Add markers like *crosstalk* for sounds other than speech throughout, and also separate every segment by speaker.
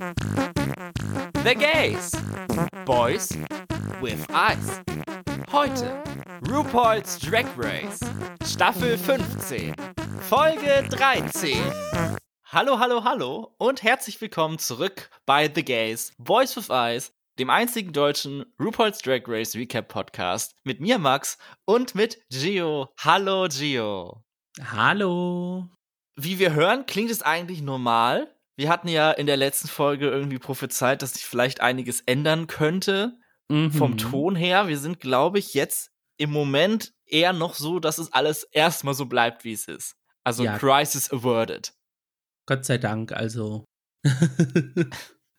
Speaker 1: The Gays. Boys with Eyes. Heute RuPaul's Drag Race. Staffel 15. Folge 13. Hallo, hallo, hallo und herzlich willkommen zurück bei The Gays. Boys with Eyes, dem einzigen deutschen RuPaul's Drag Race Recap Podcast mit mir, Max, und mit Gio. Hallo, Gio.
Speaker 2: Hallo.
Speaker 1: Wie wir hören, klingt es eigentlich normal. Wir hatten ja in der letzten Folge irgendwie prophezeit, dass sich vielleicht einiges ändern könnte
Speaker 2: Mhm.
Speaker 1: vom Ton her. Wir sind, glaube ich, jetzt im Moment eher noch so, dass es alles erstmal so bleibt, wie es ist. Also
Speaker 2: Ja.
Speaker 1: Crisis averted.
Speaker 2: Gott sei Dank, also. *laughs*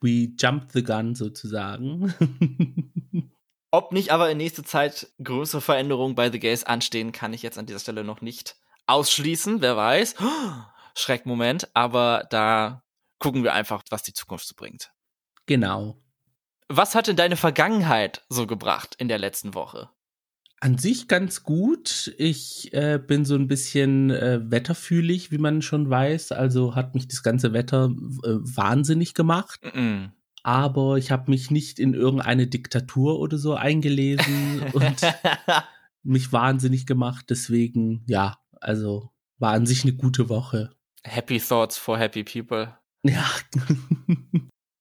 Speaker 2: We jumped the gun sozusagen. *laughs*
Speaker 1: Ob nicht aber in nächster Zeit größere Veränderungen bei The Gays anstehen, kann ich jetzt an dieser Stelle noch nicht ausschließen. Wer weiß. *gasps* Schreckmoment. Aber da gucken wir einfach, was die Zukunft so bringt.
Speaker 2: genau.
Speaker 1: Was hat denn deine Vergangenheit so gebracht in der letzten Woche?
Speaker 2: An sich ganz gut. Ich äh, bin so ein bisschen äh, wetterfühlig, wie man schon weiß. Also hat mich das ganze Wetter äh, wahnsinnig gemacht.
Speaker 1: Mm.
Speaker 2: Aber ich habe mich nicht in irgendeine Diktatur oder so eingelesen *laughs* und mich wahnsinnig gemacht. Deswegen, ja, also war an sich eine gute Woche.
Speaker 1: happy Thoughts for Happy People.
Speaker 2: Ja.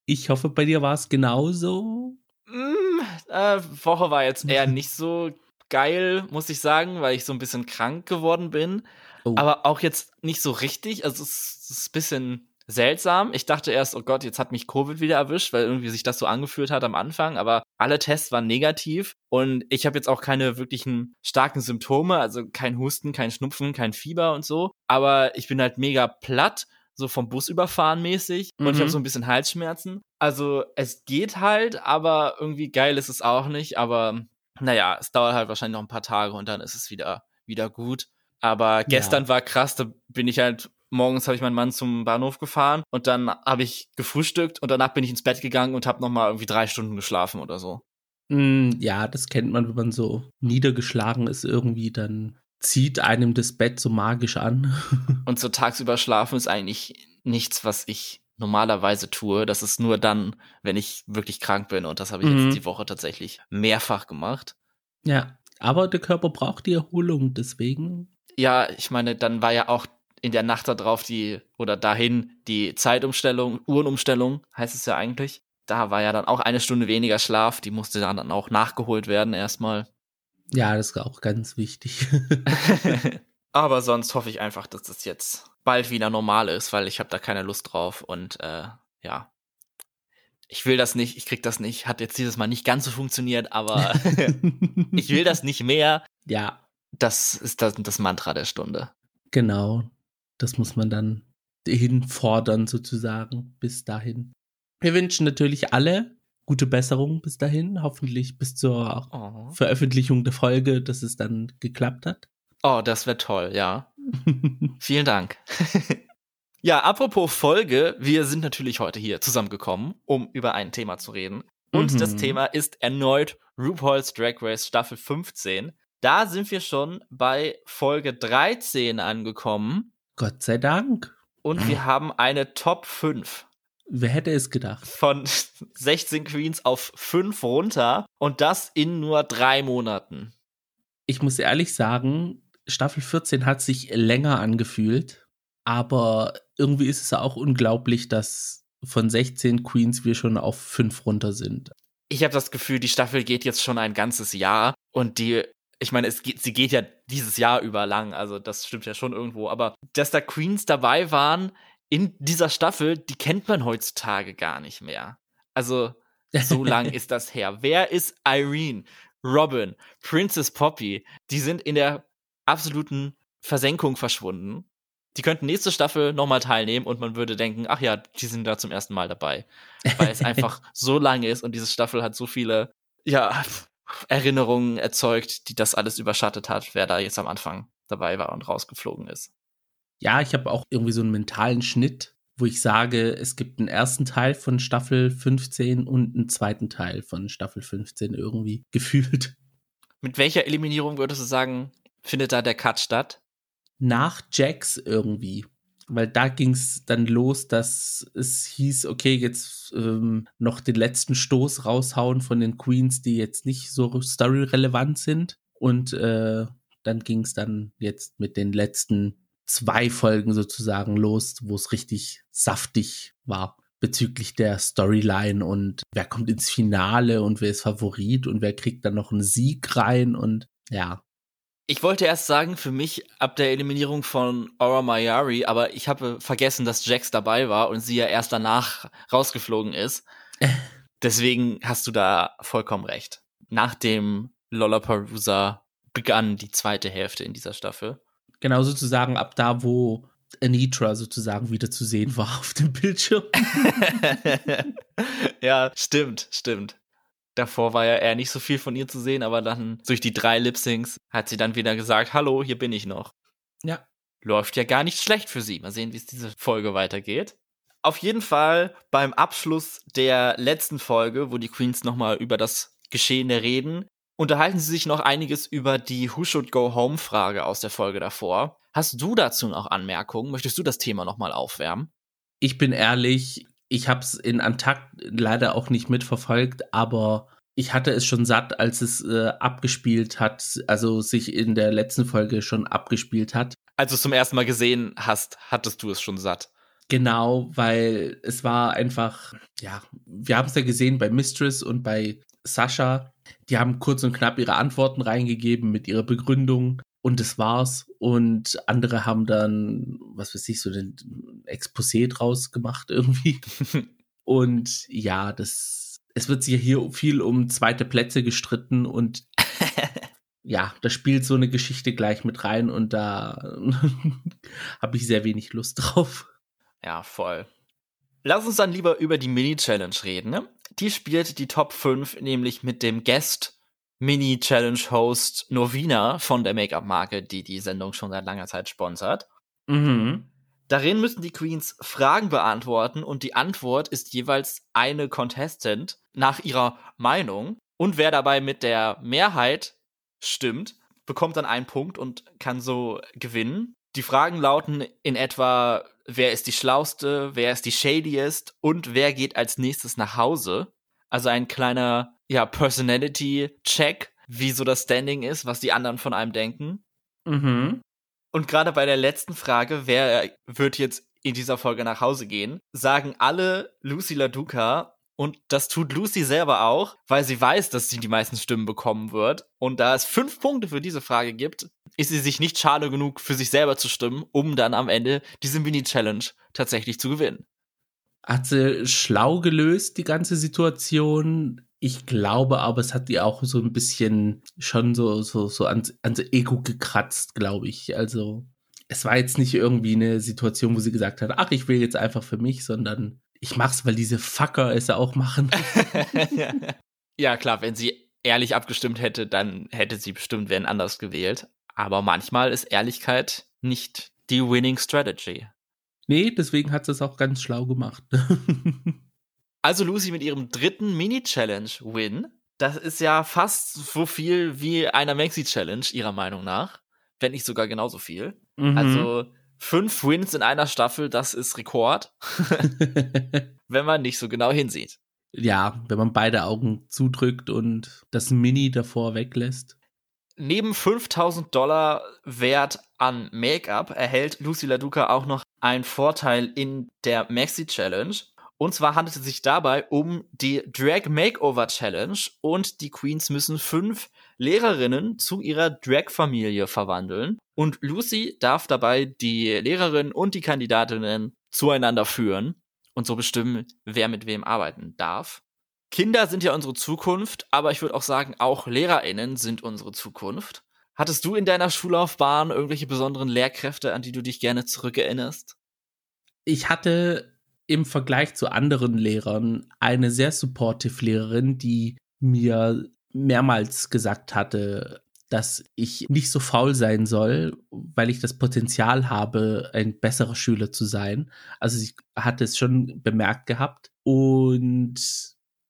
Speaker 2: Ich hoffe, bei dir war es genauso.
Speaker 1: Mm, äh, Woche war jetzt eher *laughs* nicht so geil, muss ich sagen, weil ich so ein bisschen krank geworden bin.
Speaker 2: Oh.
Speaker 1: Aber auch jetzt nicht so richtig. Also es es ist ein bisschen seltsam. Ich dachte erst, oh Gott, jetzt hat mich Covid wieder erwischt, weil irgendwie sich das so angefühlt hat am Anfang. Aber alle Tests waren negativ und ich habe jetzt auch keine wirklichen starken Symptome, also kein Husten, kein Schnupfen, kein Fieber und so. Aber ich bin halt mega platt, so vom Bus überfahren mäßig und ich
Speaker 2: Mhm.
Speaker 1: habe so ein bisschen Halsschmerzen. Also es geht halt, aber irgendwie geil ist es auch nicht. Aber naja, es dauert halt wahrscheinlich noch ein paar Tage und dann ist es wieder, wieder gut. Aber gestern war krass, da bin ich halt, morgens habe ich meinen Mann zum Bahnhof gefahren und dann habe ich gefrühstückt und danach bin ich ins Bett gegangen und habe nochmal irgendwie drei Stunden geschlafen oder so.
Speaker 2: Mm, Ja, das kennt man, wenn man so niedergeschlagen ist irgendwie, dann zieht einem das Bett so magisch an. *laughs*
Speaker 1: Und so tagsüber schlafen ist eigentlich nichts, was ich normalerweise tue. Das ist nur dann, wenn ich wirklich krank bin und das habe ich
Speaker 2: Mhm.
Speaker 1: jetzt die Woche tatsächlich mehrfach gemacht.
Speaker 2: ja, aber der Körper braucht die Erholung, deswegen.
Speaker 1: Ja, ich meine, dann war ja auch in der Nacht darauf die, oder dahin die Zeitumstellung, Uhrenumstellung heißt es ja eigentlich. Da war ja dann auch eine Stunde weniger Schlaf, die musste dann dann auch nachgeholt werden erstmal.
Speaker 2: Ja, das ist auch ganz wichtig. *laughs*
Speaker 1: Aber sonst hoffe ich einfach, dass das jetzt bald wieder normal ist, weil ich habe da keine Lust drauf und äh, ja. Ich will das nicht, ich krieg das nicht, hat jetzt dieses Mal nicht ganz so funktioniert, aber *laughs* ich will das nicht mehr.
Speaker 2: Ja,
Speaker 1: Das ist das, das Mantra der Stunde.
Speaker 2: genau. Das muss man dann hinfordern, sozusagen, bis dahin. Wir wünschen natürlich alle gute Besserung bis dahin. Hoffentlich bis zur
Speaker 1: Oh,
Speaker 2: Veröffentlichung der Folge, dass es dann geklappt hat.
Speaker 1: oh das wäre toll, ja. *laughs* Vielen Dank. *laughs* ja, apropos Folge, wir sind natürlich heute hier zusammengekommen, um über ein Thema zu reden. Und
Speaker 2: Mhm.
Speaker 1: das Thema ist erneut RuPaul's Drag Race Staffel 15. Da sind wir schon bei Folge 13 angekommen
Speaker 2: Gott sei Dank.
Speaker 1: und wir haben eine Top 5
Speaker 2: Wer hätte es gedacht?
Speaker 1: von *laughs* 16 Queens auf 5 runter und das in nur drei Monaten.
Speaker 2: Ich muss ehrlich sagen, Staffel 14 hat sich länger angefühlt, aber irgendwie ist es auch unglaublich, dass von 16 Queens wir schon auf 5 runter sind.
Speaker 1: ich habe das Gefühl, die Staffel geht jetzt schon ein ganzes Jahr und die, ich meine, es geht, sie geht ja dieses Jahr über lang, also das stimmt ja schon irgendwo, aber dass da Queens dabei waren in dieser Staffel, die kennt man heutzutage gar nicht mehr. Also so lang *laughs* ist das her. Wer ist Irene, Robin, Princess Poppy? Die sind in der absoluten Versenkung verschwunden. Die könnten nächste Staffel nochmal teilnehmen und man würde denken, ach ja, die sind da zum ersten Mal dabei. Weil es *laughs* einfach so lange ist und diese Staffel hat so viele, ja, Erinnerungen erzeugt, die das alles überschattet hat, wer da jetzt am Anfang dabei war und rausgeflogen ist.
Speaker 2: Ja, ich habe auch irgendwie so einen mentalen Schnitt, wo ich sage, es gibt einen ersten Teil von Staffel 15 und einen zweiten Teil von Staffel 15 irgendwie *laughs* gefühlt.
Speaker 1: Mit welcher Eliminierung würdest du sagen, findet da der Cut statt?
Speaker 2: Nach Jax irgendwie. weil da ging es dann los, dass es hieß, okay, jetzt ähm, noch den letzten Stoß raushauen von den Queens, die jetzt nicht so storyrelevant sind. Und äh, dann ging es dann jetzt mit den letzten zwei Folgen sozusagen los, wo es richtig saftig war bezüglich der Storyline und wer kommt ins Finale und wer ist Favorit und wer kriegt dann noch einen Sieg rein und ja,
Speaker 1: ich wollte erst sagen, für mich ab der Eliminierung von Aura Mayari, aber ich habe vergessen, dass Jax dabei war und sie ja erst danach rausgeflogen ist. *laughs* Deswegen hast du da vollkommen recht. Nach dem Lollapalooza begann die zweite Hälfte in dieser Staffel.
Speaker 2: Genau sozusagen ab da, wo Anitra sozusagen wieder zu sehen war auf dem Bildschirm. *laughs*
Speaker 1: ja, stimmt, stimmt. Davor war ja eher nicht so viel von ihr zu sehen, aber dann durch die drei Lip-Syncs hat sie dann wieder gesagt, hallo, hier bin ich noch.
Speaker 2: Ja.
Speaker 1: Läuft ja gar nicht schlecht für sie. Mal sehen, wie es diese Folge weitergeht. Auf jeden Fall beim Abschluss der letzten Folge, wo die Queens nochmal über das Geschehene reden, unterhalten sie sich noch einiges über die Who Should Go Home Frage aus der Folge davor. Hast du dazu noch Anmerkungen? Möchtest du das Thema nochmal aufwärmen?
Speaker 2: Ich bin ehrlich, ich habe es in Antakt leider auch nicht mitverfolgt, aber ich hatte es schon satt, als es äh, abgespielt hat, also sich in der letzten Folge schon abgespielt hat.
Speaker 1: Als du es zum ersten Mal gesehen hast, hattest du es schon satt.
Speaker 2: Genau, weil es war einfach, ja, wir haben es ja gesehen bei Mistress und bei Sascha. Die haben kurz und knapp ihre Antworten reingegeben mit ihrer Begründung und das war's. Und andere haben dann, was weiß ich, so den Exposé draus gemacht irgendwie. *laughs* und ja, das, es wird sich hier viel um zweite Plätze gestritten und *laughs* ja, da spielt so eine Geschichte gleich mit rein und da *laughs* habe ich sehr wenig Lust drauf.
Speaker 1: Ja, voll. Lass uns dann lieber über die Mini-Challenge reden. Ne? Die spielt die Top 5 nämlich mit dem Guest Mini-Challenge-Host Novina von der Make-up-Marke, die die Sendung schon seit langer Zeit sponsert.
Speaker 2: Mhm.
Speaker 1: Darin müssen die Queens Fragen beantworten und die Antwort ist jeweils eine Contestant nach ihrer Meinung. Und wer dabei mit der Mehrheit stimmt, bekommt dann einen Punkt und kann so gewinnen. Die Fragen lauten in etwa, wer ist die schlauste, wer ist die shadiest und wer geht als nächstes nach Hause. Also ein kleiner ja, Personality-Check, wie so das Standing ist, was die anderen von einem denken.
Speaker 2: Mhm.
Speaker 1: Und gerade bei der letzten Frage, wer wird jetzt in dieser Folge nach Hause gehen, sagen alle Lucy LaDuca und das tut Lucy selber auch, weil sie weiß, dass sie die meisten Stimmen bekommen wird. Und da es fünf Punkte für diese Frage gibt, ist sie sich nicht schade genug, für sich selber zu stimmen, um dann am Ende diese Mini-Challenge tatsächlich zu gewinnen.
Speaker 2: Hat sie schlau gelöst, die ganze Situation. Ich glaube aber, es hat ihr auch so ein bisschen schon so, so, so ans, ans Ego gekratzt, glaube ich. Also, es war jetzt nicht irgendwie eine Situation, wo sie gesagt hat, ach, ich will jetzt einfach für mich, sondern ich mach's, weil diese Fucker es auch machen. *laughs*
Speaker 1: ja, klar, wenn sie ehrlich abgestimmt hätte, dann hätte sie bestimmt wen anders gewählt. Aber manchmal ist Ehrlichkeit nicht die winning strategy.
Speaker 2: Nee, deswegen hat sie es auch ganz schlau gemacht. *laughs*
Speaker 1: Also Lucy mit ihrem dritten Mini-Challenge-Win. Das ist ja fast so viel wie einer Maxi-Challenge, ihrer Meinung nach. Wenn nicht sogar genauso viel. Mhm. Also fünf Wins in einer Staffel, das ist Rekord. *laughs* wenn man nicht so genau hinsieht.
Speaker 2: Ja, wenn man beide Augen zudrückt und das Mini davor weglässt.
Speaker 1: Neben 5000 Dollar Wert an Make-up erhält Lucy LaDuca auch noch einen Vorteil in der Maxi Challenge. Und zwar handelt es sich dabei um die Drag Makeover Challenge und die Queens müssen fünf Lehrerinnen zu ihrer Drag-Familie verwandeln. Und Lucy darf dabei die Lehrerinnen und die Kandidatinnen zueinander führen und so bestimmen, wer mit wem arbeiten darf. Kinder sind ja unsere Zukunft, aber ich würde auch sagen, auch LehrerInnen sind unsere Zukunft. Hattest du in deiner Schullaufbahn irgendwelche besonderen Lehrkräfte, an die du dich gerne zurückerinnerst?
Speaker 2: Ich hatte im Vergleich zu anderen Lehrern eine sehr supportive Lehrerin, die mir mehrmals gesagt hatte, dass ich nicht so faul sein soll, weil ich das Potenzial habe, ein besserer Schüler zu sein. Also sie hat es schon bemerkt gehabt. Und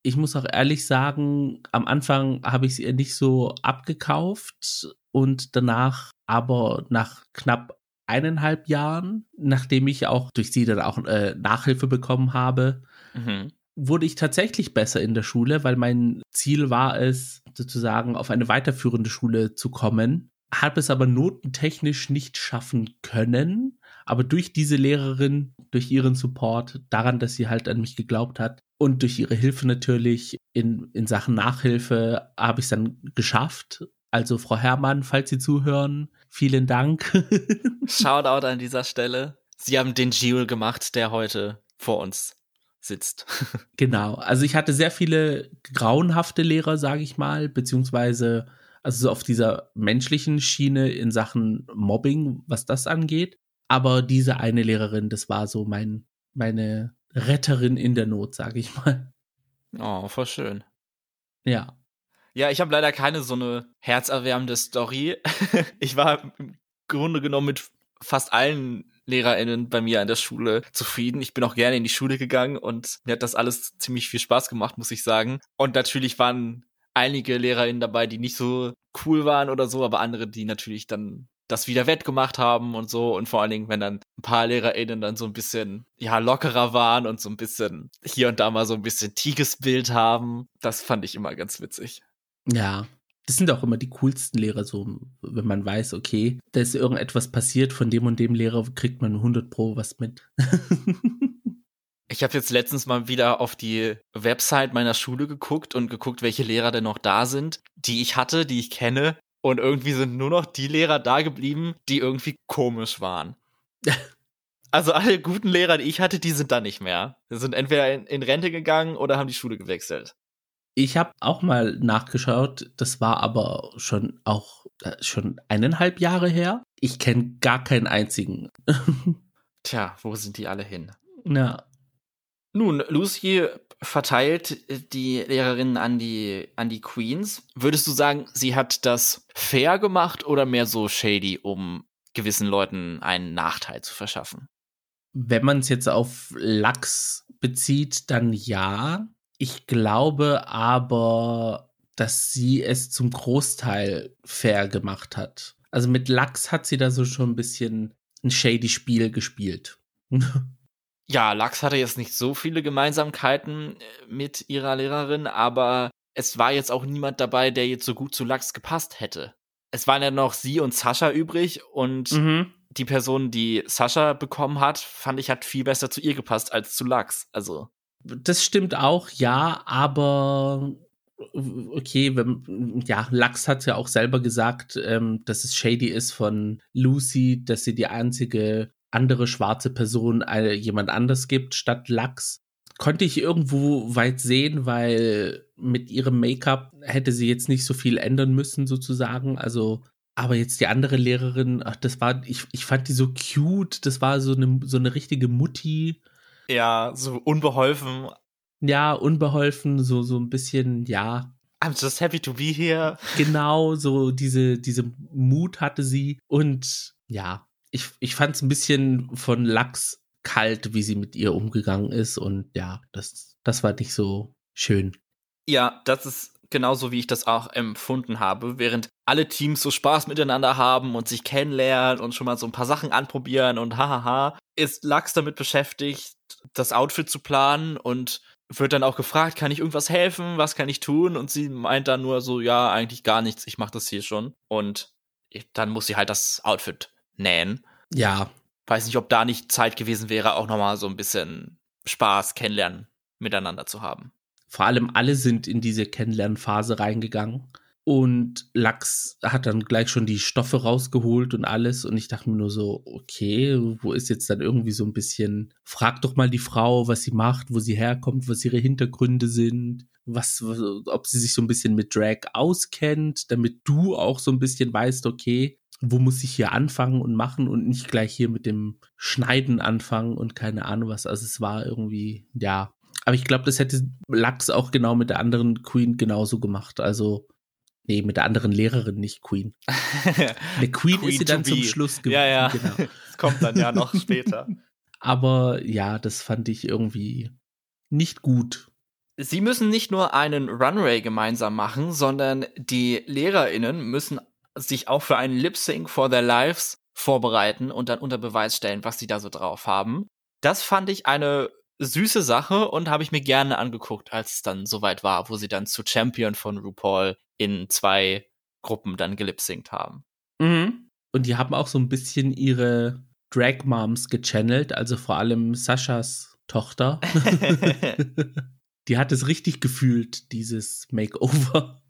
Speaker 2: ich muss auch ehrlich sagen, am Anfang habe ich es ihr nicht so abgekauft und danach aber nach knapp eineinhalb Jahren, nachdem ich auch durch sie dann auch äh, Nachhilfe bekommen habe, mhm. Wurde ich tatsächlich besser in der Schule, weil mein Ziel war es, sozusagen auf eine weiterführende Schule zu kommen. Habe es aber notentechnisch nicht schaffen können. Aber durch diese Lehrerin, durch ihren Support, daran, dass sie halt an mich geglaubt hat und durch ihre Hilfe natürlich in, in Sachen Nachhilfe habe ich es dann geschafft. Also Frau Herrmann, falls Sie zuhören, vielen Dank. *laughs*
Speaker 1: Shoutout an dieser Stelle. Sie haben den Giul gemacht, der heute vor uns sitzt. *laughs*
Speaker 2: genau. Also ich hatte sehr viele grauenhafte Lehrer, sage ich mal, beziehungsweise also so auf dieser menschlichen Schiene in Sachen Mobbing, was das angeht. Aber diese eine Lehrerin, das war so mein, meine Retterin in der Not, sage ich mal.
Speaker 1: Oh, voll schön.
Speaker 2: Ja.
Speaker 1: Ja, ich habe leider keine so eine herzerwärmende Story. *laughs* ich war im Grunde genommen mit fast allen LehrerInnen bei mir an der Schule zufrieden. Ich bin auch gerne in die Schule gegangen und mir hat das alles ziemlich viel Spaß gemacht, muss ich sagen. Und natürlich waren einige LehrerInnen dabei, die nicht so cool waren oder so, aber andere, die natürlich dann das wieder wettgemacht haben und so. Und vor allen Dingen, wenn dann ein paar LehrerInnen dann so ein bisschen, ja, lockerer waren und so ein bisschen hier und da mal so ein bisschen Bild haben, das fand ich immer ganz witzig.
Speaker 2: Ja, das sind auch immer die coolsten Lehrer, so, wenn man weiß, okay, da ist irgendetwas passiert, von dem und dem Lehrer kriegt man 100 Pro was mit.
Speaker 1: ich habe jetzt letztens mal wieder auf die Website meiner Schule geguckt und geguckt, welche Lehrer denn noch da sind, die ich hatte, die ich kenne. Und irgendwie sind nur noch die Lehrer da geblieben, die irgendwie komisch waren. *laughs* also alle guten Lehrer, die ich hatte, die sind da nicht mehr. Die sind entweder in, in Rente gegangen oder haben die Schule gewechselt.
Speaker 2: Ich habe auch mal nachgeschaut, das war aber schon auch äh, schon eineinhalb Jahre her. Ich kenne gar keinen einzigen. *laughs*
Speaker 1: Tja, wo sind die alle hin?
Speaker 2: Ja.
Speaker 1: Nun, Lucy verteilt die Lehrerin an die, an die Queens. Würdest du sagen, sie hat das fair gemacht oder mehr so shady, um gewissen Leuten einen Nachteil zu verschaffen?
Speaker 2: Wenn man es jetzt auf Lachs bezieht, dann ja. Ich glaube aber, dass sie es zum Großteil fair gemacht hat. Also mit Lachs hat sie da so schon ein bisschen ein shady Spiel gespielt. *laughs*
Speaker 1: ja, Lachs hatte jetzt nicht so viele Gemeinsamkeiten äh, mit ihrer Lehrerin, aber es war jetzt auch niemand dabei, der jetzt so gut zu Lachs gepasst hätte. Es waren ja noch sie und Sascha übrig und mhm. die Person, die Sascha bekommen hat, fand ich, hat viel besser zu ihr gepasst als zu Lachs. Also.
Speaker 2: Das stimmt auch, ja, aber okay, wenn, ja, Lachs hat ja auch selber gesagt, ähm, dass es shady ist von Lucy, dass sie die einzige andere schwarze Person äh, jemand anders gibt statt Lachs. Konnte ich irgendwo weit sehen, weil mit ihrem Make-up hätte sie jetzt nicht so viel ändern müssen, sozusagen. Also, aber jetzt die andere Lehrerin, ach, das war, ich, ich fand die so cute, das war so eine, so eine richtige Mutti
Speaker 1: ja, so unbeholfen.
Speaker 2: Ja, unbeholfen, so, so ein bisschen, ja.
Speaker 1: I'm just happy to be here.
Speaker 2: Genau, so diese, diese Mut hatte sie. Und ja, ich, ich fand es ein bisschen von Lachs kalt, wie sie mit ihr umgegangen ist. Und ja, das, das war nicht so schön.
Speaker 1: Ja, das ist genauso, wie ich das auch empfunden habe. Während alle Teams so Spaß miteinander haben und sich kennenlernen und schon mal so ein paar Sachen anprobieren und hahaha, ist Lachs damit beschäftigt, das Outfit zu planen und wird dann auch gefragt, kann ich irgendwas helfen, was kann ich tun? Und sie meint dann nur so, ja, eigentlich gar nichts, ich mach das hier schon. Und dann muss sie halt das Outfit nähen.
Speaker 2: Ja.
Speaker 1: Weiß nicht, ob da nicht Zeit gewesen wäre, auch nochmal so ein bisschen Spaß, Kennenlernen miteinander zu haben.
Speaker 2: Vor allem alle sind in diese Kennenlernphase reingegangen. Und Lachs hat dann gleich schon die Stoffe rausgeholt und alles. Und ich dachte mir nur so, okay, wo ist jetzt dann irgendwie so ein bisschen, frag doch mal die Frau, was sie macht, wo sie herkommt, was ihre Hintergründe sind, was, ob sie sich so ein bisschen mit Drag auskennt, damit du auch so ein bisschen weißt, okay, wo muss ich hier anfangen und machen und nicht gleich hier mit dem Schneiden anfangen und keine Ahnung was. Also es war irgendwie, ja. Aber ich glaube, das hätte Lachs auch genau mit der anderen Queen genauso gemacht. Also Nee, mit der anderen Lehrerin, nicht Queen. *laughs* Eine Queen, Queen ist sie dann zum Schluss
Speaker 1: gewesen. Ja, ja. Genau. *laughs* Das kommt dann ja noch später. *laughs*
Speaker 2: Aber ja, das fand ich irgendwie nicht gut.
Speaker 1: Sie müssen nicht nur einen Runway gemeinsam machen, sondern die LehrerInnen müssen sich auch für einen Lip Sync for Their Lives vorbereiten und dann unter Beweis stellen, was sie da so drauf haben. Das fand ich eine süße Sache und habe ich mir gerne angeguckt, als es dann soweit war, wo sie dann zu Champion von RuPaul in zwei Gruppen dann gelipsingt haben.
Speaker 2: Mhm. Und die haben auch so ein bisschen ihre Drag Moms gechannelt, also vor allem Saschas Tochter. *laughs* *laughs* die hat es richtig gefühlt, dieses Makeover.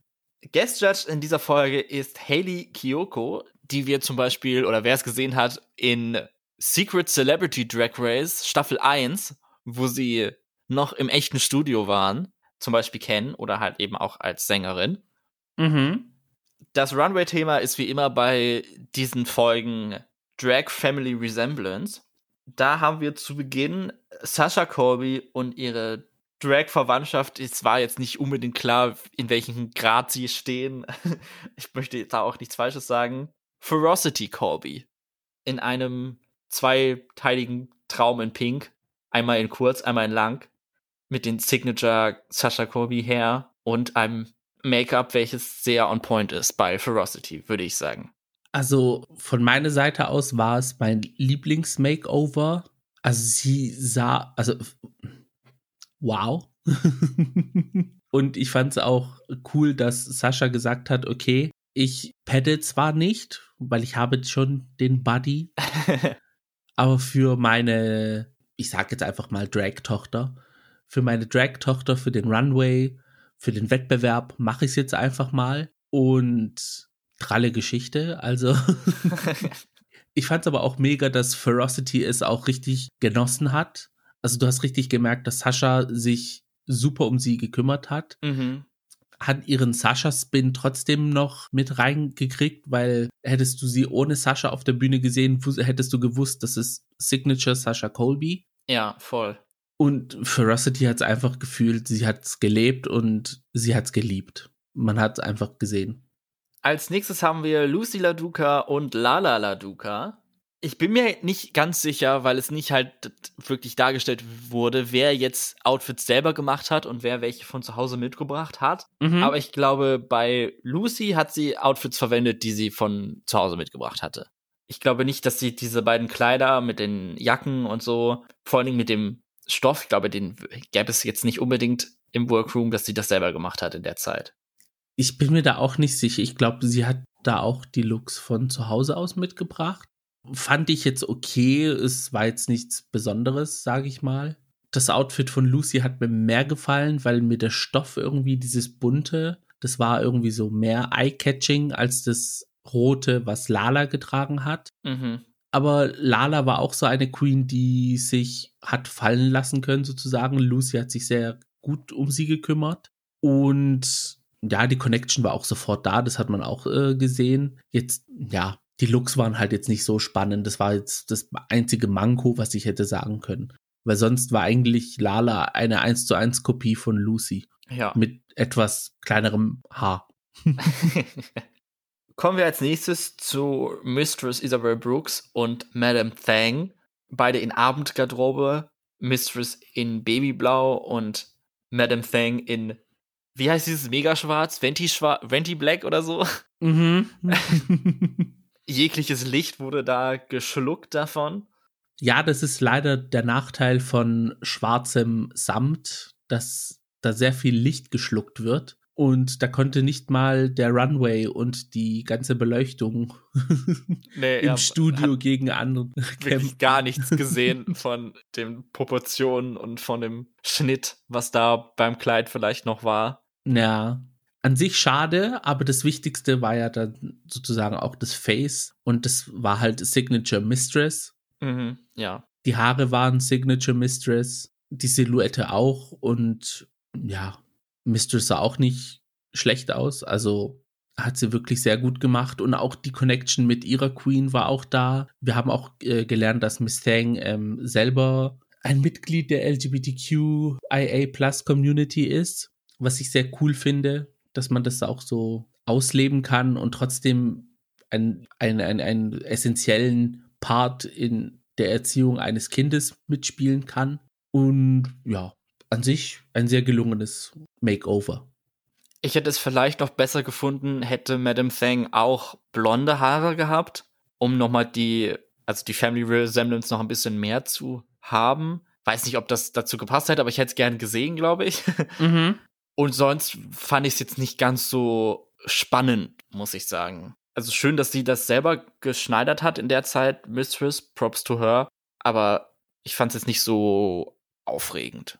Speaker 1: Guest Judge in dieser Folge ist Hayley Kiyoko, die wir zum Beispiel, oder wer es gesehen hat, in Secret Celebrity Drag Race Staffel 1, wo sie noch im echten Studio waren, zum Beispiel kennen oder halt eben auch als Sängerin.
Speaker 2: Mhm.
Speaker 1: Das Runway-Thema ist wie immer bei diesen Folgen Drag Family Resemblance. Da haben wir zu Beginn Sasha Colby und ihre Drag-Verwandtschaft. Es war jetzt nicht unbedingt klar, in welchem Grad sie stehen. *laughs* Ich möchte da auch nichts Falsches sagen. Ferocity Colby. In einem zweiteiligen Traum in Pink. Einmal in kurz, einmal in lang. Mit den Signature Sasha Colby Hair und einem Make-up, welches sehr on point ist bei Ferocity, würde ich sagen.
Speaker 2: Also von meiner Seite aus war es mein Lieblings-Makeover. Also sie sah, also wow. *laughs* Und ich fand es auch cool, dass Sascha gesagt hat, okay, ich pedde zwar nicht, weil ich habe schon den Buddy, *laughs* aber für meine, ich sag jetzt einfach mal Drag-Tochter, für meine Drag-Tochter, für den Runway, für den Wettbewerb mache ich es jetzt einfach mal. Und tralle Geschichte. Also *laughs* ich fand es aber auch mega, dass Ferocity es auch richtig genossen hat. Also du hast richtig gemerkt, dass Sascha sich super um sie gekümmert hat.
Speaker 1: Mhm.
Speaker 2: Hat ihren Sascha-Spin trotzdem noch mit reingekriegt, weil hättest du sie ohne Sascha auf der Bühne gesehen, hättest du gewusst, das ist Signature Sascha Colby.
Speaker 1: Ja, voll.
Speaker 2: Und Ferocity hat es einfach gefühlt, sie hat es gelebt und sie hat es geliebt. Man hat es einfach gesehen.
Speaker 1: Als nächstes haben wir Lucy LaDuca und Lala LaDuca. Ich bin mir nicht ganz sicher, weil es nicht halt wirklich dargestellt wurde, wer jetzt Outfits selber gemacht hat und wer welche von zu Hause mitgebracht hat. Mhm. Aber ich glaube, bei Lucy hat sie Outfits verwendet, die sie von zu Hause mitgebracht hatte. Ich glaube nicht, dass sie diese beiden Kleider mit den Jacken und so, vor allen Dingen mit dem Stoff, ich glaube, den gäbe es jetzt nicht unbedingt im Workroom, dass sie das selber gemacht hat in der Zeit.
Speaker 2: Ich bin mir da auch nicht sicher. Ich glaube, sie hat da auch die Looks von zu Hause aus mitgebracht. Fand ich jetzt okay. Es war jetzt nichts Besonderes, sage ich mal. Das Outfit von Lucy hat mir mehr gefallen, weil mir der Stoff irgendwie dieses bunte, das war irgendwie so mehr eye-catching als das rote, was Lala getragen hat.
Speaker 1: Mhm.
Speaker 2: Aber Lala war auch so eine Queen, die sich hat fallen lassen können, sozusagen. Lucy hat sich sehr gut um sie gekümmert. Und ja, die Connection war auch sofort da, das hat man auch äh, gesehen. Jetzt, ja, die Looks waren halt jetzt nicht so spannend. Das war jetzt das einzige Manko, was ich hätte sagen können. Weil sonst war eigentlich Lala eine 1 zu 1 Kopie von Lucy.
Speaker 1: Ja.
Speaker 2: Mit etwas kleinerem Haar. *laughs* *laughs*
Speaker 1: Kommen wir als nächstes zu Mistress Isabel Brooks und Madame Thang. Beide in Abendgarderobe. Mistress in Babyblau und Madame Thang in wie heißt dieses Megaschwarz? Venti, Schwarz, Venti Black oder so? *laughs*
Speaker 2: Mhm. *laughs*
Speaker 1: Jegliches Licht wurde da geschluckt davon.
Speaker 2: Ja, das ist leider der Nachteil von schwarzem Samt, dass da sehr viel Licht geschluckt wird. Und da konnte nicht mal der Runway und die ganze Beleuchtung *laughs* nee, im Studio gegen andere
Speaker 1: kämpfen. *laughs* gar nichts gesehen von den Proportionen und von dem Schnitt, was da beim Kleid vielleicht noch war.
Speaker 2: Ja, an sich schade, aber das Wichtigste war ja dann sozusagen auch das Face und das war halt Signature Mistress.
Speaker 1: Mhm, ja.
Speaker 2: Die Haare waren Signature Mistress, die Silhouette auch und ja, Mistress sah auch nicht schlecht aus. Also hat sie wirklich sehr gut gemacht und auch die Connection mit ihrer Queen war auch da. Wir haben auch äh, gelernt, dass Miss Thang ähm, selber ein Mitglied der LGBTQIA Plus Community ist, was ich sehr cool finde, dass man das auch so ausleben kann und trotzdem einen, einen, einen, einen essentiellen Part in der Erziehung eines Kindes mitspielen kann. Und ja, an sich ein sehr gelungenes Makeover.
Speaker 1: Ich hätte es vielleicht noch besser gefunden, hätte Madame Thang auch blonde Haare gehabt. um nochmal die, also die Family Resemblance noch ein bisschen mehr zu haben. Weiß nicht, ob das dazu gepasst hätte, aber ich hätte es gern gesehen, glaube ich. *laughs* Mhm. Und sonst fand ich es jetzt nicht ganz so spannend, muss ich sagen. Also schön, dass sie das selber geschneidert hat in der Zeit, Mistress, Props to her. Aber ich fand es jetzt nicht so aufregend.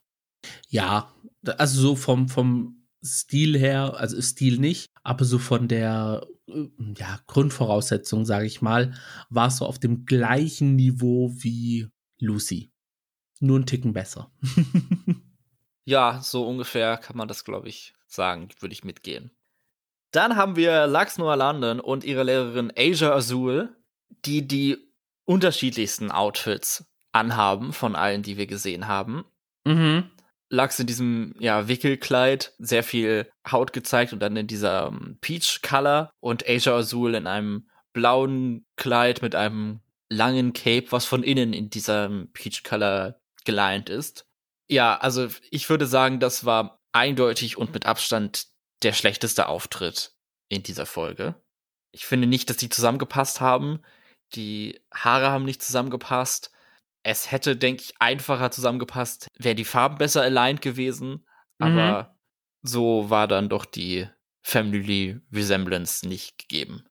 Speaker 2: Ja, also so vom, vom Stil her, also Stil nicht, aber so von der äh, ja, Grundvoraussetzung, sage ich mal, war es so auf dem gleichen Niveau wie Lucy. Nur ein Ticken besser. *laughs*
Speaker 1: ja, so ungefähr kann man das, glaube ich, sagen, würde ich mitgehen. Dann haben wir Lux Noah London und ihre Lehrerin Asia Azul, die die unterschiedlichsten Outfits anhaben von allen, die wir gesehen haben. Mhm. Lux in diesem ja, Wickelkleid, sehr viel Haut gezeigt und dann in dieser um, ähm, Peach Color und Asia Azul in einem blauen Kleid mit einem langen Cape, was von innen in diesem Peach Color geleint ist. Ja, also ich würde sagen, das war eindeutig und mit Abstand der schlechteste Auftritt in dieser Folge. Ich finde nicht, dass die zusammengepasst haben. Die Haare haben nicht zusammengepasst. Es hätte, denke ich, einfacher zusammengepasst, wäre die Farben besser aligned gewesen. Mhm. Aber so war dann doch die Family Resemblance nicht gegeben.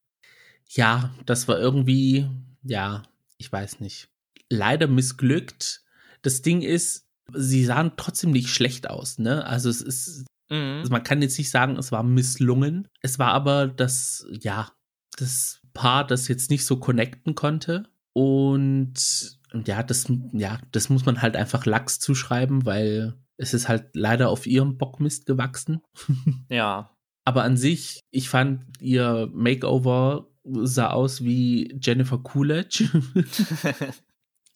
Speaker 2: Ja, das war irgendwie, ja, ich weiß nicht. Leider missglückt. Das Ding ist, sie sahen trotzdem nicht schlecht aus, ne? Also es ist, mhm. also man kann jetzt nicht sagen, es war misslungen. Es war aber das, ja, das Paar, das jetzt nicht so connecten konnte. Und ja, das, ja, das muss man halt einfach Lachs zuschreiben, weil es ist halt leider auf ihrem Bockmist gewachsen. *laughs*
Speaker 1: ja.
Speaker 2: Aber an sich, ich fand ihr Makeover sah aus wie Jennifer Coolidge. *laughs*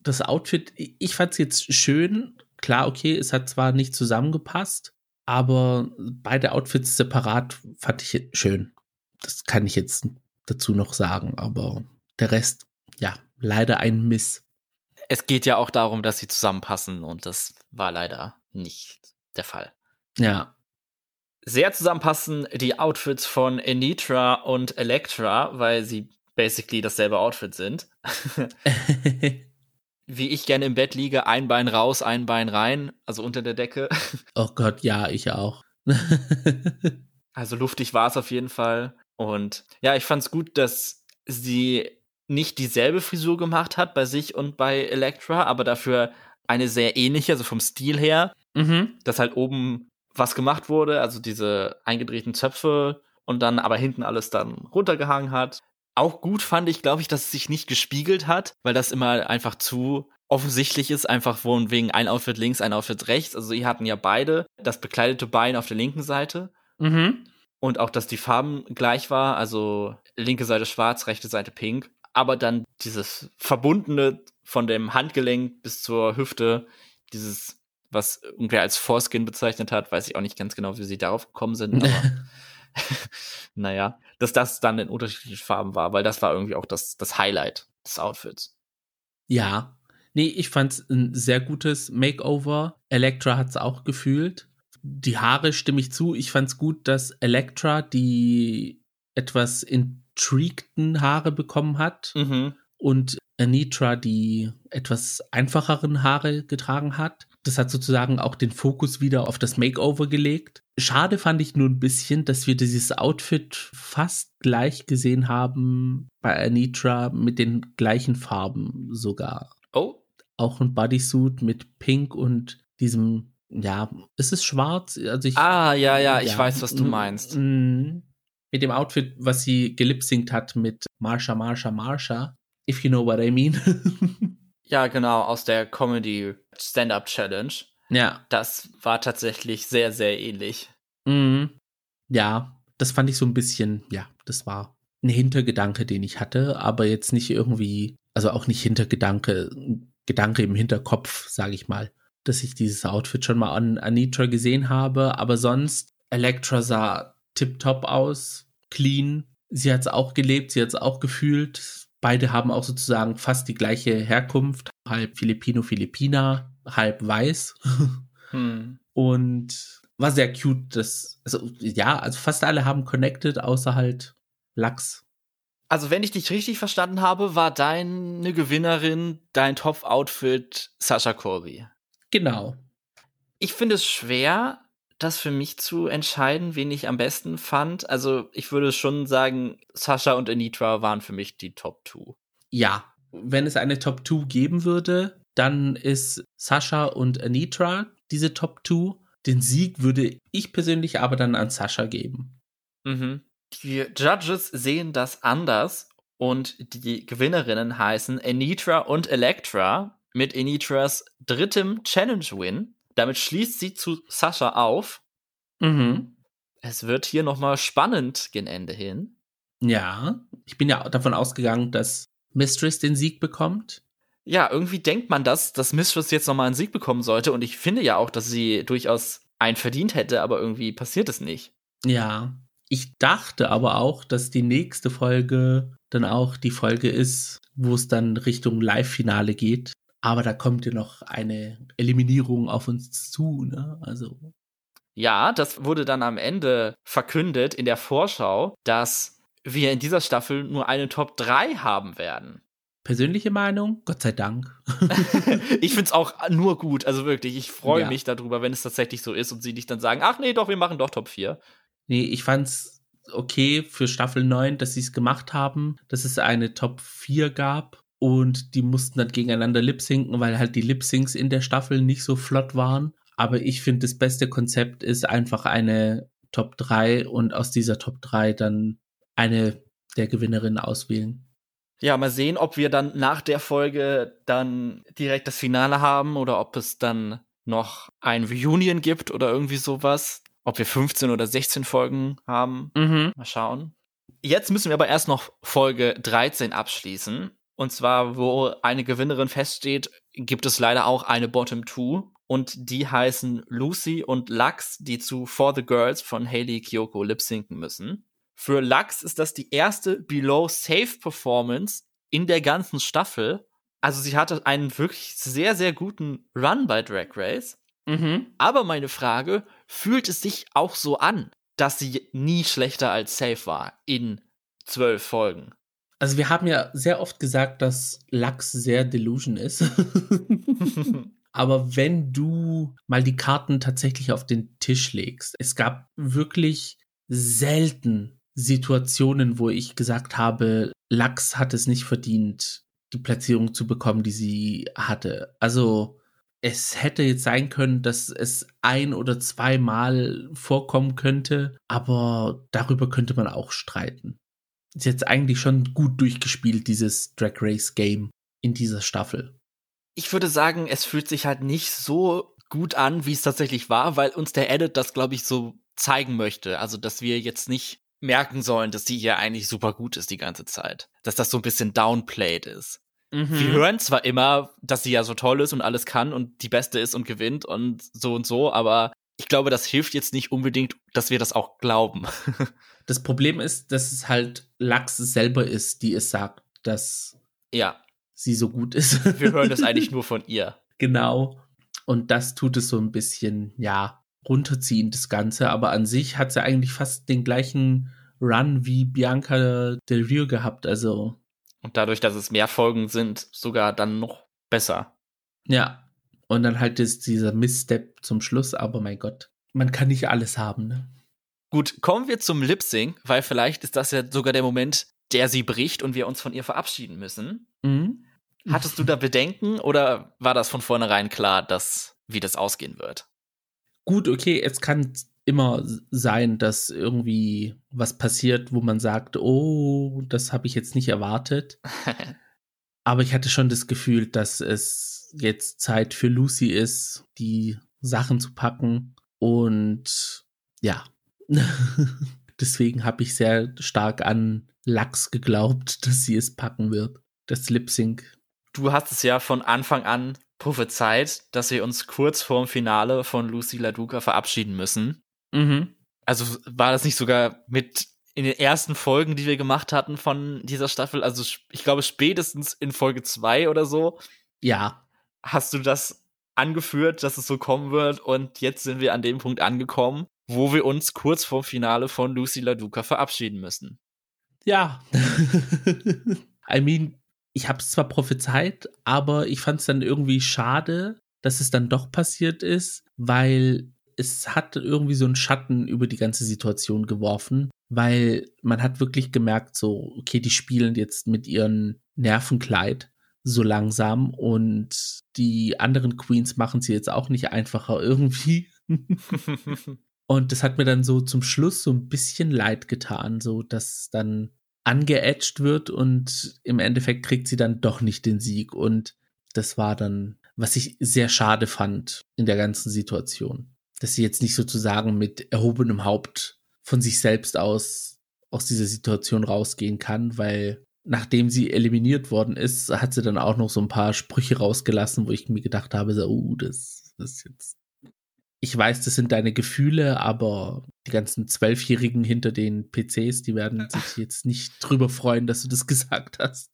Speaker 2: das Outfit, ich fand es jetzt schön. Klar, okay, es hat zwar nicht zusammengepasst, aber beide Outfits separat fand ich schön. Das kann ich jetzt dazu noch sagen, aber der Rest, ja, leider ein Miss
Speaker 1: es geht ja auch darum, dass sie zusammenpassen und das war leider nicht der Fall.
Speaker 2: Ja.
Speaker 1: Sehr zusammenpassen die Outfits von Anitra und Elektra, weil sie basically dasselbe Outfit sind. *laughs* Wie ich gerne im Bett liege, ein Bein raus, ein Bein rein, also unter der Decke. *laughs*
Speaker 2: Oh Gott, ja, ich auch. *laughs*
Speaker 1: also luftig war es auf jeden Fall. Und ja, ich fand es gut, dass sie nicht dieselbe Frisur gemacht hat bei sich und bei Elektra, aber dafür eine sehr ähnliche, also vom Stil her, mhm. dass halt oben was gemacht wurde, also diese eingedrehten Zöpfe und dann aber hinten alles dann runtergehangen hat. Auch gut fand ich, glaube ich, dass es sich nicht gespiegelt hat, weil das immer einfach zu offensichtlich ist, einfach von wegen ein Outfit links, ein Outfit rechts. Also sie hatten ja beide das bekleidete Bein auf der linken Seite. Mhm. Und auch, dass die Farben gleich war, also linke Seite schwarz, rechte Seite pink aber dann dieses Verbundene von dem Handgelenk bis zur Hüfte, dieses, was irgendwer als Foreskin bezeichnet hat, weiß ich auch nicht ganz genau, wie sie darauf gekommen sind, aber *laughs* *laughs* naja, dass das dann in unterschiedlichen Farben war, weil das war irgendwie auch das, das Highlight des Outfits.
Speaker 2: Ja, nee, ich fand's ein sehr gutes Makeover. Elektra hat's auch gefühlt. Die Haare stimme ich zu. Ich fand's gut, dass Elektra die etwas in intrigten Haare bekommen hat mhm. und Anitra die etwas einfacheren Haare getragen hat. Das hat sozusagen auch den Fokus wieder auf das Makeover gelegt. Schade fand ich nur ein bisschen, dass wir dieses Outfit fast gleich gesehen haben bei Anitra mit den gleichen Farben sogar.
Speaker 1: Oh.
Speaker 2: Auch ein Bodysuit mit Pink und diesem, ja, ist es schwarz? Also ich,
Speaker 1: ah, ja, ja, ich ja, weiß, was du meinst
Speaker 2: mit dem Outfit, was sie gelipsingt hat mit Marsha, Marsha, Marsha. If you know what I mean. *laughs*
Speaker 1: ja, genau, aus der Comedy Stand-Up Challenge.
Speaker 2: Ja.
Speaker 1: Das war tatsächlich sehr, sehr ähnlich.
Speaker 2: Mhm. Ja, das fand ich so ein bisschen, ja, das war ein Hintergedanke, den ich hatte, aber jetzt nicht irgendwie, also auch nicht Hintergedanke, Gedanke im Hinterkopf, sage ich mal, dass ich dieses Outfit schon mal an Anitra gesehen habe, aber sonst Elektra sah tipptopp aus, clean. Sie hat es auch gelebt, sie hat es auch gefühlt. Beide haben auch sozusagen fast die gleiche Herkunft, halb Filipino-Filipina, halb weiß. *laughs* Hm. Und war sehr cute. Das, also, ja, also fast alle haben connected, außer halt Lachs.
Speaker 1: Also, wenn ich dich richtig verstanden habe, war deine Gewinnerin dein Top-Outfit Sasha Colby.
Speaker 2: Genau.
Speaker 1: Ich finde es schwer, das für mich zu entscheiden, wen ich am besten fand. Also, ich würde schon sagen, Sasha und Anitra waren für mich die Top 2.
Speaker 2: Ja, wenn es eine Top 2 geben würde, dann ist Sasha und Anitra diese Top 2. Den Sieg würde ich persönlich aber dann an Sasha geben.
Speaker 1: Mhm. Die Judges sehen das anders und die Gewinnerinnen heißen Anitra und Elektra mit Anitras drittem Challenge-Win. Damit schließt sie zu Sasha auf.
Speaker 2: Mhm.
Speaker 1: Es wird hier nochmal spannend gen Ende hin.
Speaker 2: Ja, ich bin ja davon ausgegangen, dass Mistress den Sieg bekommt.
Speaker 1: Ja, irgendwie denkt man das, dass Mistress jetzt nochmal einen Sieg bekommen sollte. Und ich finde ja auch, dass sie durchaus einen verdient hätte, aber irgendwie passiert es nicht.
Speaker 2: Ja, ich dachte aber auch, dass die nächste Folge dann auch die Folge ist, wo es dann Richtung Live-Finale geht. Aber da kommt ja noch eine Eliminierung auf uns zu, ne? Also.
Speaker 1: Ja, das wurde dann am Ende verkündet in der Vorschau, dass wir in dieser Staffel nur eine Top 3 haben werden.
Speaker 2: Persönliche Meinung, Gott sei Dank. *laughs*
Speaker 1: ich finde es auch nur gut, also wirklich, ich freue ja. mich darüber, wenn es tatsächlich so ist und sie nicht dann sagen, ach nee, doch, wir machen doch Top 4.
Speaker 2: Nee, ich fand's okay für Staffel 9, dass sie es gemacht haben, dass es eine Top 4 gab und die mussten dann gegeneinander lip-sinken, weil halt die Lip-Syncs in der Staffel nicht so flott waren. Aber ich finde, das beste Konzept ist einfach eine Top 3 und aus dieser Top 3 dann eine der Gewinnerinnen auswählen.
Speaker 1: Ja, mal sehen, ob wir dann nach der Folge dann direkt das Finale haben oder ob es dann noch ein Reunion gibt oder irgendwie sowas. Ob wir 15 oder 16 Folgen haben.
Speaker 2: Mhm.
Speaker 1: Mal schauen. Jetzt müssen wir aber erst noch Folge 13 abschließen. Und zwar, wo eine Gewinnerin feststeht, gibt es leider auch eine Bottom Two. Und die heißen Lucy und Lux, die zu For the Girls von Hayley Kyoko lip sinken müssen. Für Lux ist das die erste Below Safe Performance in der ganzen Staffel. Also sie hatte einen wirklich sehr, sehr guten Run bei Drag Race.
Speaker 2: Mhm.
Speaker 1: Aber meine Frage, fühlt es sich auch so an, dass sie nie schlechter als Safe war in zwölf Folgen?
Speaker 2: Also wir haben ja sehr oft gesagt, dass Lux sehr Delusion ist. *laughs* Aber wenn du mal die Karten tatsächlich auf den Tisch legst, es gab wirklich selten Situationen, wo ich gesagt habe, Lux hat es nicht verdient, die Platzierung zu bekommen, die sie hatte. Also es hätte jetzt sein können, dass es ein oder zweimal vorkommen könnte, aber darüber könnte man auch streiten. Ist jetzt eigentlich schon gut durchgespielt, dieses Drag Race Game in dieser Staffel.
Speaker 1: Ich würde sagen, es fühlt sich halt nicht so gut an, wie es tatsächlich war, weil uns der Edit das, glaube ich, so zeigen möchte. Also, dass wir jetzt nicht merken sollen, dass die hier eigentlich super gut ist die ganze Zeit. Dass das so ein bisschen downplayed ist. Mhm. Wir hören zwar immer, dass sie ja so toll ist und alles kann und die Beste ist und gewinnt und so und so, aber ich glaube, das hilft jetzt nicht unbedingt, dass wir das auch glauben. *laughs*
Speaker 2: das Problem ist, dass es halt Lachs selber ist, die es sagt, dass
Speaker 1: ja.
Speaker 2: sie so gut ist. *laughs*
Speaker 1: wir hören das eigentlich *laughs* nur von ihr.
Speaker 2: Genau. Und das tut es so ein bisschen, ja, runterziehen, das Ganze. Aber an sich hat sie eigentlich fast den gleichen Run wie Bianca Del Rio gehabt. Also.
Speaker 1: Und dadurch, dass es mehr Folgen sind, sogar dann noch besser.
Speaker 2: Ja. Und dann halt ist dieser Missstep zum Schluss, aber mein Gott, man kann nicht alles haben, ne?
Speaker 1: Gut, kommen wir zum Lip Sync, weil vielleicht ist das ja sogar der Moment, der sie bricht und wir uns von ihr verabschieden müssen.
Speaker 2: Mhm.
Speaker 1: Hattest du da Bedenken oder war das von vornherein klar, dass wie das ausgehen wird?
Speaker 2: gut, okay, es kann immer sein, dass irgendwie was passiert, wo man sagt, oh, das habe ich jetzt nicht erwartet. *laughs* Aber ich hatte schon das Gefühl, dass es jetzt Zeit für Lucy ist, die Sachen zu packen. Und ja, *laughs* deswegen habe ich sehr stark an Lachs geglaubt, *laughs* dass sie es packen wird. Das Lip Sync.
Speaker 1: Du hast es ja von Anfang an prophezeit, dass wir uns kurz vorm Finale von Lucy LaDuca verabschieden müssen.
Speaker 2: Mhm.
Speaker 1: Also war das nicht sogar mit in den ersten Folgen, die wir gemacht hatten von dieser Staffel, also ich glaube spätestens in Folge zwei oder so.
Speaker 2: Ja.
Speaker 1: Hast du das angeführt, dass es so kommen wird und jetzt sind wir an dem Punkt angekommen, wo wir uns kurz vorm Finale von Lucy LaDuca verabschieden müssen.
Speaker 2: Ja. *laughs* I mean, ich habe es zwar prophezeit, aber ich fand es dann irgendwie schade, dass es dann doch passiert ist, weil es hat irgendwie so einen Schatten über die ganze Situation geworfen, weil man hat wirklich gemerkt, so, okay, die spielen jetzt mit ihren Nervenkleid so langsam und die anderen Queens machen sie jetzt auch nicht einfacher irgendwie. *laughs* und das hat mir dann so zum Schluss so ein bisschen leid getan, so dass dann angeätscht wird und im Endeffekt kriegt sie dann doch nicht den Sieg und das war dann, was ich sehr schade fand in der ganzen Situation, dass sie jetzt nicht sozusagen mit erhobenem Haupt von sich selbst aus aus dieser Situation rausgehen kann, weil nachdem sie eliminiert worden ist, hat sie dann auch noch so ein paar Sprüche rausgelassen, wo ich mir gedacht habe, so, uh, das, das ist jetzt. Ich weiß, das sind deine Gefühle, aber die ganzen Zwölfjährigen hinter den PCs, die werden sich jetzt nicht drüber freuen, dass du das *laughs* gesagt hast.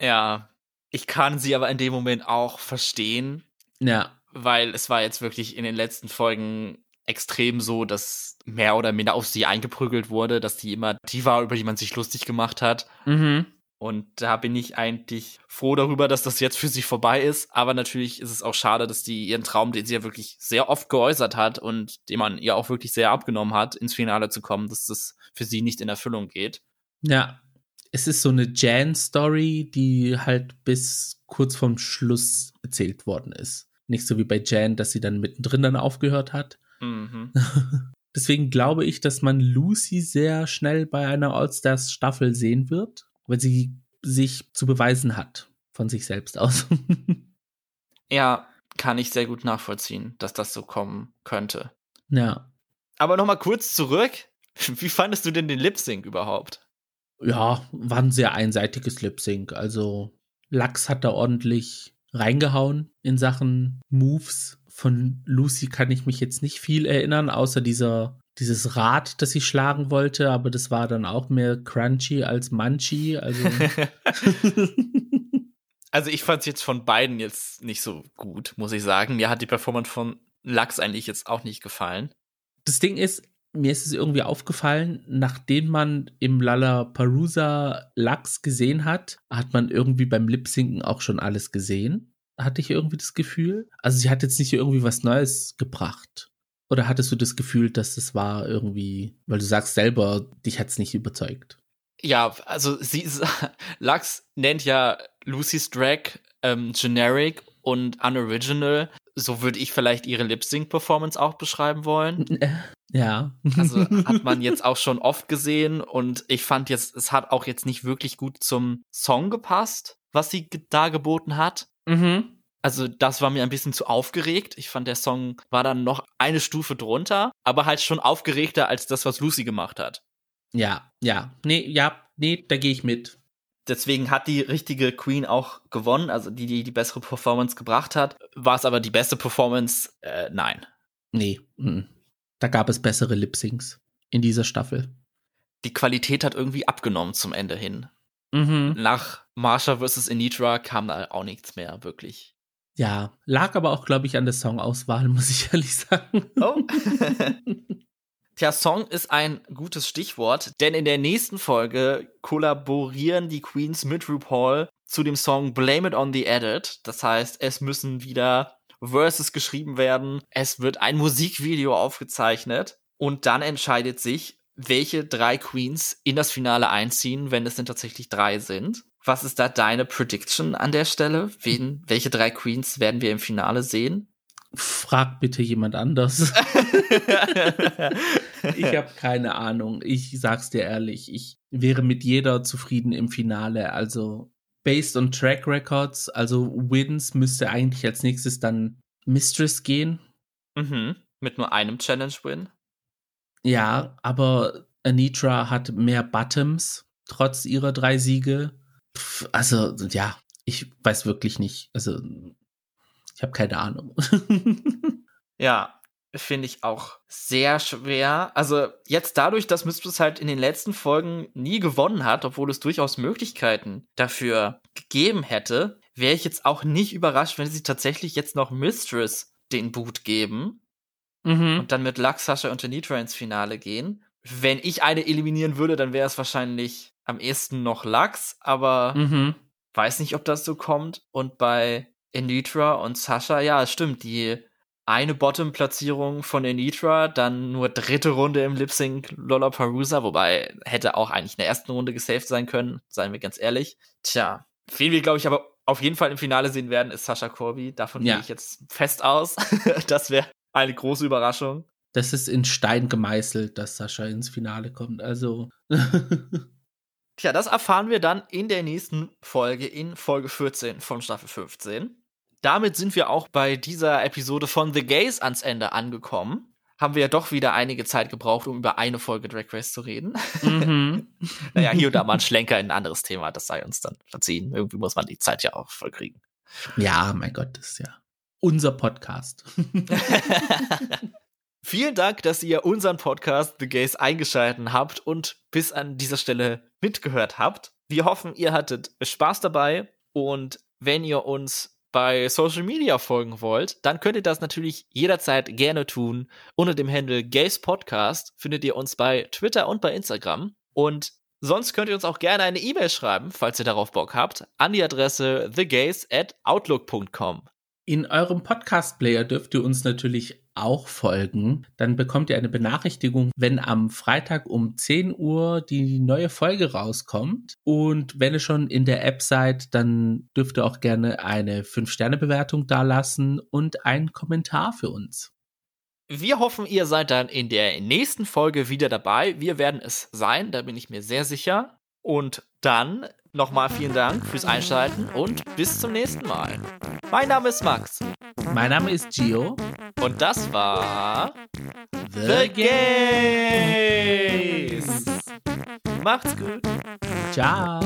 Speaker 1: Ja, ich kann sie aber in dem Moment auch verstehen.
Speaker 2: Ja.
Speaker 1: Weil es war jetzt wirklich in den letzten Folgen extrem so, dass mehr oder minder auf sie eingeprügelt wurde, dass die immer die war, über die man sich lustig gemacht hat.
Speaker 2: Mhm.
Speaker 1: Und da bin ich eigentlich froh darüber, dass das jetzt für sie vorbei ist. Aber natürlich ist es auch schade, dass die ihren Traum, den sie ja wirklich sehr oft geäußert hat und den man ihr auch wirklich sehr abgenommen hat, ins Finale zu kommen, dass das für sie nicht in Erfüllung geht.
Speaker 2: Ja, es ist so eine Jan-Story, die halt bis kurz vorm Schluss erzählt worden ist. Nicht so wie bei Jan, dass sie dann mittendrin dann aufgehört hat.
Speaker 1: Mhm. *laughs*
Speaker 2: Deswegen glaube ich, dass man Lucy sehr schnell bei einer All-Stars-Staffel sehen wird, weil sie sich zu beweisen hat von sich selbst aus. *laughs*
Speaker 1: ja, kann ich sehr gut nachvollziehen, dass das so kommen könnte.
Speaker 2: Ja.
Speaker 1: Aber nochmal kurz zurück. *laughs* Wie fandest du denn den Lip Sync überhaupt?
Speaker 2: Ja, war ein sehr einseitiges Lip Sync. Also Lachs hat da ordentlich reingehauen in Sachen Moves von Lucy kann ich mich jetzt nicht viel erinnern, außer dieser, dieses Rad, das sie schlagen wollte, aber das war dann auch mehr crunchy als munchy. Also, *laughs*
Speaker 1: also ich fand es jetzt von beiden jetzt nicht so gut, muss ich sagen. Mir hat die Performance von Lachs eigentlich jetzt auch nicht gefallen.
Speaker 2: Das Ding ist, mir ist es irgendwie aufgefallen, nachdem man im Lollapalooza Lachs gesehen hat, hat man irgendwie beim Lip-Sinken auch schon alles gesehen hatte ich irgendwie das Gefühl. Also sie hat jetzt nicht irgendwie was Neues gebracht. Oder hattest du das Gefühl, dass es war irgendwie, weil du sagst selber, dich hat es nicht überzeugt?
Speaker 1: Ja, also sie, *laughs* Lux nennt ja Lucy's Drag ähm, generic und unoriginal. So würde ich vielleicht ihre Lip-Sync-Performance auch beschreiben wollen.
Speaker 2: Ja. *laughs*
Speaker 1: Also hat man jetzt auch schon oft gesehen und ich fand jetzt, es hat auch jetzt nicht wirklich gut zum Song gepasst, was sie da geboten hat.
Speaker 2: Mhm.
Speaker 1: Also das war mir ein bisschen zu aufgeregt. Ich fand, der Song war dann noch eine Stufe drunter, aber halt schon aufgeregter als das, was Lucy gemacht hat.
Speaker 2: Ja, ja. Nee, ja, nee, da gehe ich mit.
Speaker 1: Deswegen hat die richtige Queen auch gewonnen, also die, die die bessere Performance gebracht hat. War es aber die beste Performance? Äh, nein.
Speaker 2: Nee, m da gab es bessere Lip-Syncs in dieser Staffel.
Speaker 1: Die Qualität hat irgendwie abgenommen zum Ende hin.
Speaker 2: Mhm.
Speaker 1: Nach Marsha vs. Anitra kam da auch nichts mehr, wirklich.
Speaker 2: Ja, lag aber auch, glaube ich, an der Songauswahl, *laughs* muss ich ehrlich sagen.
Speaker 1: Oh. *laughs* Tja, Song ist ein gutes Stichwort, denn in der nächsten Folge kollaborieren die Queens mit RuPaul zu dem Song Blame It on the Edit. Das heißt, es müssen wieder Verses geschrieben werden, es wird ein Musikvideo aufgezeichnet und dann entscheidet sich, welche drei Queens in das Finale einziehen, wenn es denn tatsächlich drei sind. Was ist da deine Prediction an der Stelle? Wen, welche drei Queens werden wir im Finale sehen?
Speaker 2: Frag bitte jemand anders. *laughs* ich habe keine Ahnung. Ich sag's dir ehrlich, ich wäre mit jeder zufrieden im Finale. Also based on Track Records, also Wins müsste eigentlich als nächstes dann Mistress gehen.
Speaker 1: Mhm. Mit nur einem Challenge-Win.
Speaker 2: Ja, aber Anitra hat mehr Bottoms, trotz ihrer drei Siege. Also, ja, ich weiß wirklich nicht. Also, ich habe keine Ahnung. *laughs*
Speaker 1: ja, finde ich auch sehr schwer. Also, jetzt dadurch, dass Mistress halt in den letzten Folgen nie gewonnen hat, obwohl es durchaus Möglichkeiten dafür gegeben hätte, wäre ich jetzt auch nicht überrascht, wenn sie tatsächlich jetzt noch Mistress den Boot geben
Speaker 2: mhm.
Speaker 1: und dann mit Lux, Sascha und Anitra ins Finale gehen. Wenn ich eine eliminieren würde, dann wäre es wahrscheinlich am ehesten noch Lux, aber
Speaker 2: Mhm.
Speaker 1: weiß nicht, ob das so kommt. Und bei Enitra und Sascha, ja, es stimmt, die eine Bottom-Platzierung von Enitra, dann nur dritte Runde im Lip-Sync Lollapalooza, wobei hätte auch eigentlich in der ersten Runde gesaved sein können, seien wir ganz ehrlich. Tja, wen wir, glaube ich, aber auf jeden Fall im Finale sehen werden, ist Sascha Corby. Davon
Speaker 2: Ja.
Speaker 1: gehe ich jetzt fest aus. *laughs* das wäre eine große Überraschung.
Speaker 2: Das ist in Stein gemeißelt, dass Sascha ins Finale kommt. Also. *laughs*
Speaker 1: Tja, das erfahren wir dann in der nächsten Folge, in Folge 14 von Staffel 15. Damit sind wir auch bei dieser Episode von The Gays ans Ende angekommen. Haben wir ja doch wieder einige Zeit gebraucht, um über eine Folge Drag Race zu reden.
Speaker 2: mhm. *laughs*
Speaker 1: naja, hier und da mal ein Schlenker in ein anderes Thema, das sei uns dann verziehen. Irgendwie muss man die Zeit ja auch vollkriegen.
Speaker 2: Ja, mein Gott, das ist ja unser Podcast. *laughs*
Speaker 1: Vielen Dank, dass ihr unseren Podcast The Gays eingeschaltet habt und bis an dieser Stelle mitgehört habt. Wir hoffen, ihr hattet Spaß dabei und wenn ihr uns bei Social Media folgen wollt, dann könnt ihr das natürlich jederzeit gerne tun. Unter dem Handle Gays Podcast findet ihr uns bei Twitter und bei Instagram. Und sonst könnt ihr uns auch gerne eine E-Mail schreiben, falls ihr darauf Bock habt, an die Adresse thegays at outlook.com.
Speaker 2: In eurem Podcast-Player dürft ihr uns natürlich auch folgen. Dann bekommt ihr eine Benachrichtigung, wenn am Freitag um 10 Uhr die neue Folge rauskommt. Und wenn ihr schon in der App seid, dann dürft ihr auch gerne eine 5-Sterne-Bewertung dalassen und einen Kommentar für uns.
Speaker 1: Wir hoffen, ihr seid dann in der nächsten Folge wieder dabei. Wir werden es sein, da bin ich mir sehr sicher. Und dann nochmal vielen Dank fürs Einschalten und bis zum nächsten Mal. Mein Name ist Max
Speaker 2: Mein Name ist Gio.
Speaker 1: und das war
Speaker 2: The
Speaker 1: Gays. Macht's gut.
Speaker 2: Ciao.